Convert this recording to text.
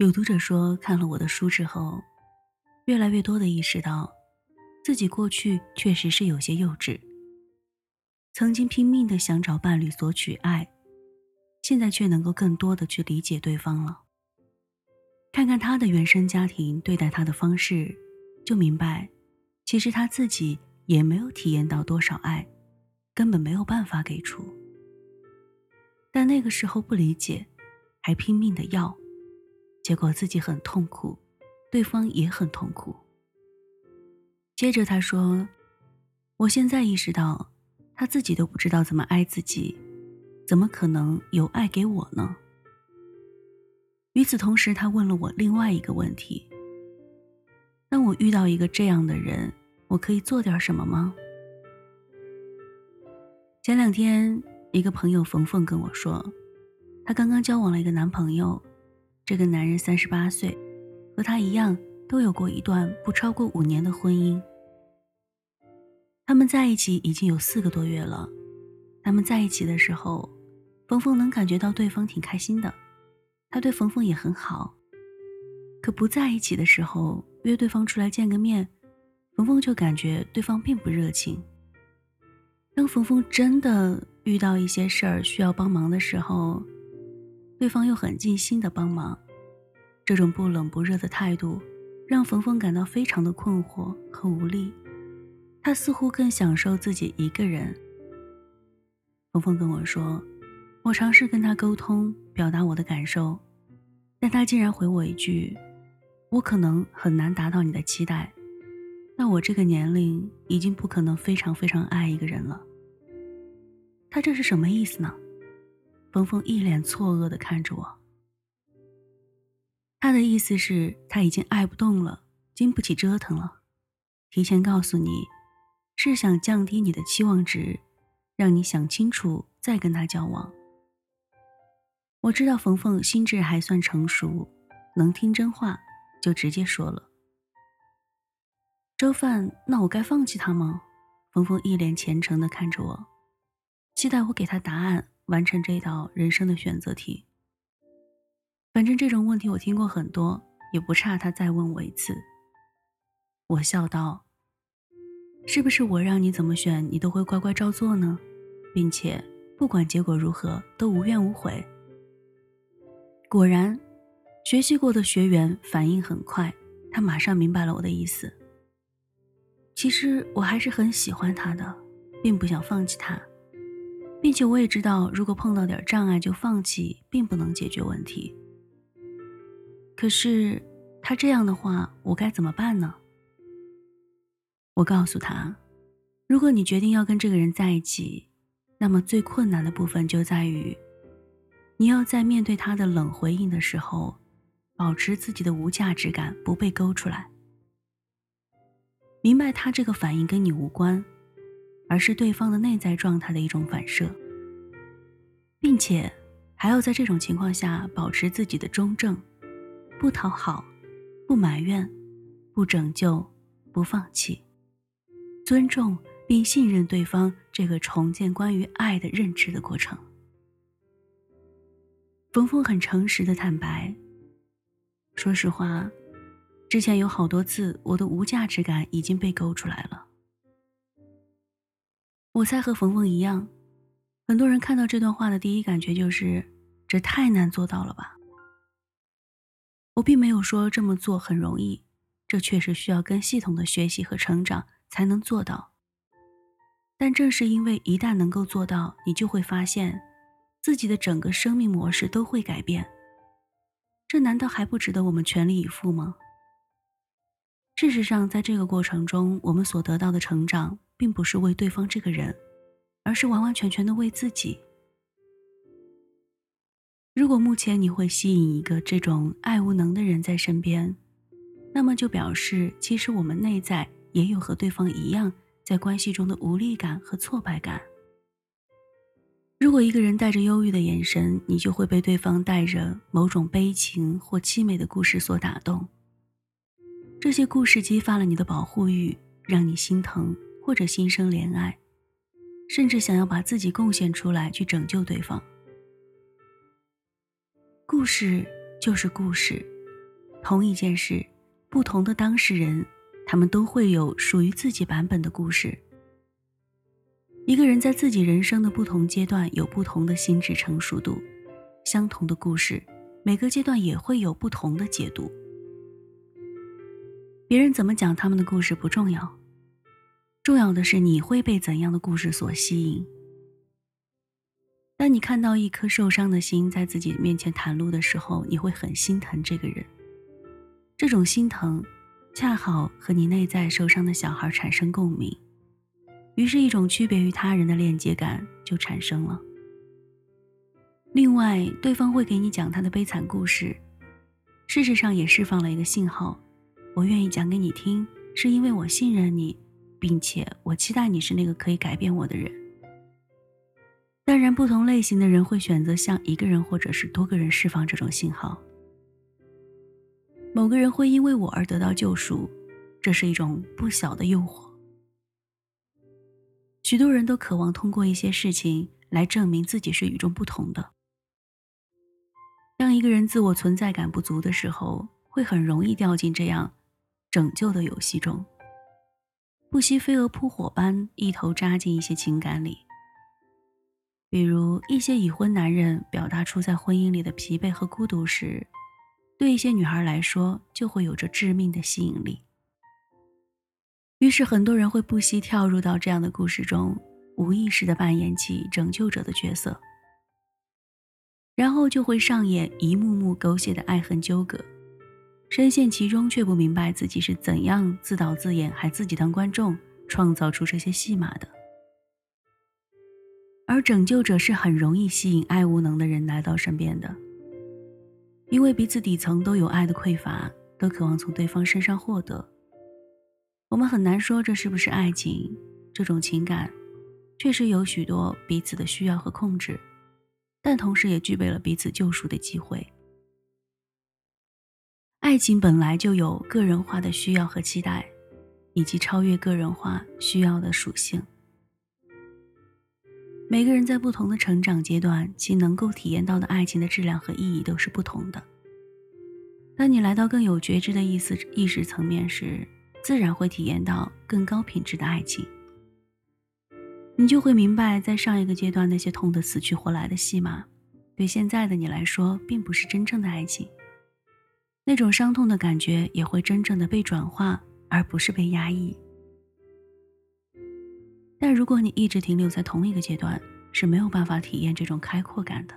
有读者说，看了我的书之后，越来越多的意识到，自己过去确实是有些幼稚。曾经拼命的想找伴侣索取爱，现在却能够更多的去理解对方了。看看他的原生家庭对待他的方式，就明白，其实他自己也没有体验到多少爱，根本没有办法给出。但那个时候不理解，还拼命的要。结果自己很痛苦，对方也很痛苦。接着他说：“我现在意识到，他自己都不知道怎么爱自己，怎么可能有爱给我呢？”与此同时，他问了我另外一个问题：“当我遇到一个这样的人，我可以做点什么吗？”前两天，一个朋友冯凤跟我说，她刚刚交往了一个男朋友。这个男人三十八岁，和他一样都有过一段不超过五年的婚姻。他们在一起已经有四个多月了。他们在一起的时候，冯冯能感觉到对方挺开心的，他对冯冯也很好。可不在一起的时候，约对方出来见个面，冯冯就感觉对方并不热情。当冯冯真的遇到一些事儿需要帮忙的时候，对方又很尽心的帮忙，这种不冷不热的态度，让冯冯感到非常的困惑和无力。他似乎更享受自己一个人。冯冯跟我说：“我尝试跟他沟通，表达我的感受，但他竟然回我一句：‘我可能很难达到你的期待。’那我这个年龄已经不可能非常非常爱一个人了。他这是什么意思呢？”冯峰一脸错愕的看着我。他的意思是他已经爱不动了，经不起折腾了，提前告诉你，是想降低你的期望值，让你想清楚再跟他交往。我知道冯峰心智还算成熟，能听真话，就直接说了。周范，那我该放弃他吗？冯峰一脸虔诚的看着我，期待我给他答案。完成这道人生的选择题。反正这种问题我听过很多，也不差他再问我一次。我笑道：“是不是我让你怎么选，你都会乖乖照做呢？并且不管结果如何，都无怨无悔。”果然，学习过的学员反应很快，他马上明白了我的意思。其实我还是很喜欢他的，并不想放弃他。并且我也知道，如果碰到点障碍就放弃，并不能解决问题。可是他这样的话，我该怎么办呢？我告诉他，如果你决定要跟这个人在一起，那么最困难的部分就在于，你要在面对他的冷回应的时候，保持自己的无价值感不被勾出来，明白他这个反应跟你无关。而是对方的内在状态的一种反射，并且还要在这种情况下保持自己的中正，不讨好，不埋怨，不拯救，不放弃，尊重并信任对方这个重建关于爱的认知的过程。冯峰很诚实的坦白，说实话，之前有好多次我的无价值感已经被勾出来了。我猜和冯冯一样，很多人看到这段话的第一感觉就是，这太难做到了吧。我并没有说这么做很容易，这确实需要跟系统的学习和成长才能做到。但正是因为一旦能够做到，你就会发现，自己的整个生命模式都会改变。这难道还不值得我们全力以赴吗？事实上，在这个过程中，我们所得到的成长。并不是为对方这个人，而是完完全全的为自己。如果目前你会吸引一个这种爱无能的人在身边，那么就表示其实我们内在也有和对方一样在关系中的无力感和挫败感。如果一个人带着忧郁的眼神，你就会被对方带着某种悲情或凄美的故事所打动。这些故事激发了你的保护欲，让你心疼。或者心生怜爱，甚至想要把自己贡献出来去拯救对方。故事就是故事，同一件事，不同的当事人，他们都会有属于自己版本的故事。一个人在自己人生的不同阶段有不同的心智成熟度，相同的故事，每个阶段也会有不同的解读。别人怎么讲他们的故事不重要，重要的是你会被怎样的故事所吸引。当你看到一颗受伤的心在自己面前袒露的时候，你会很心疼这个人。这种心疼，恰好和你内在受伤的小孩产生共鸣。于是，一种区别于他人的链接感就产生了。另外，对方会给你讲他的悲惨故事，事实上也释放了一个信号：我愿意讲给你听，是因为我信任你，并且我期待你是那个可以改变我的人。当然，不同类型的人会选择向一个人或者是多个人释放这种信号。某个人会因为我而得到救赎，这是一种不小的诱惑。许多人都渴望通过一些事情来证明自己是与众不同的。当一个人自我存在感不足的时候，会很容易掉进这样拯救的游戏中，不惜飞蛾扑火般一头扎进一些情感里。比如，一些已婚男人表达出在婚姻里的疲惫和孤独时，对一些女孩来说就会有着致命的吸引力。于是，很多人会不惜跳入到这样的故事中，无意识地扮演起拯救者的角色，然后就会上演一幕幕狗血的爱恨纠葛，深陷其中却不明白自己是怎样自导自演，还自己当观众，创造出这些戏码的。而拯救者是很容易吸引爱无能的人来到身边的，因为彼此底层都有爱的匮乏，都渴望从对方身上获得。我们很难说这是不是爱情，这种情感确实有许多彼此的需要和控制，但同时也具备了彼此救赎的机会。爱情本来就有个人化的需要和期待，以及超越个人化需要的属性。每个人在不同的成长阶段，其能够体验到的爱情的质量和意义都是不同的。当你来到更有觉知的意思意识层面时，自然会体验到更高品质的爱情，你就会明白，在上一个阶段那些痛得死去活来的戏码，对现在的你来说并不是真正的爱情。那种伤痛的感觉也会真正的被转化，而不是被压抑。但如果你一直停留在同一个阶段，是没有办法体验这种开阔感的。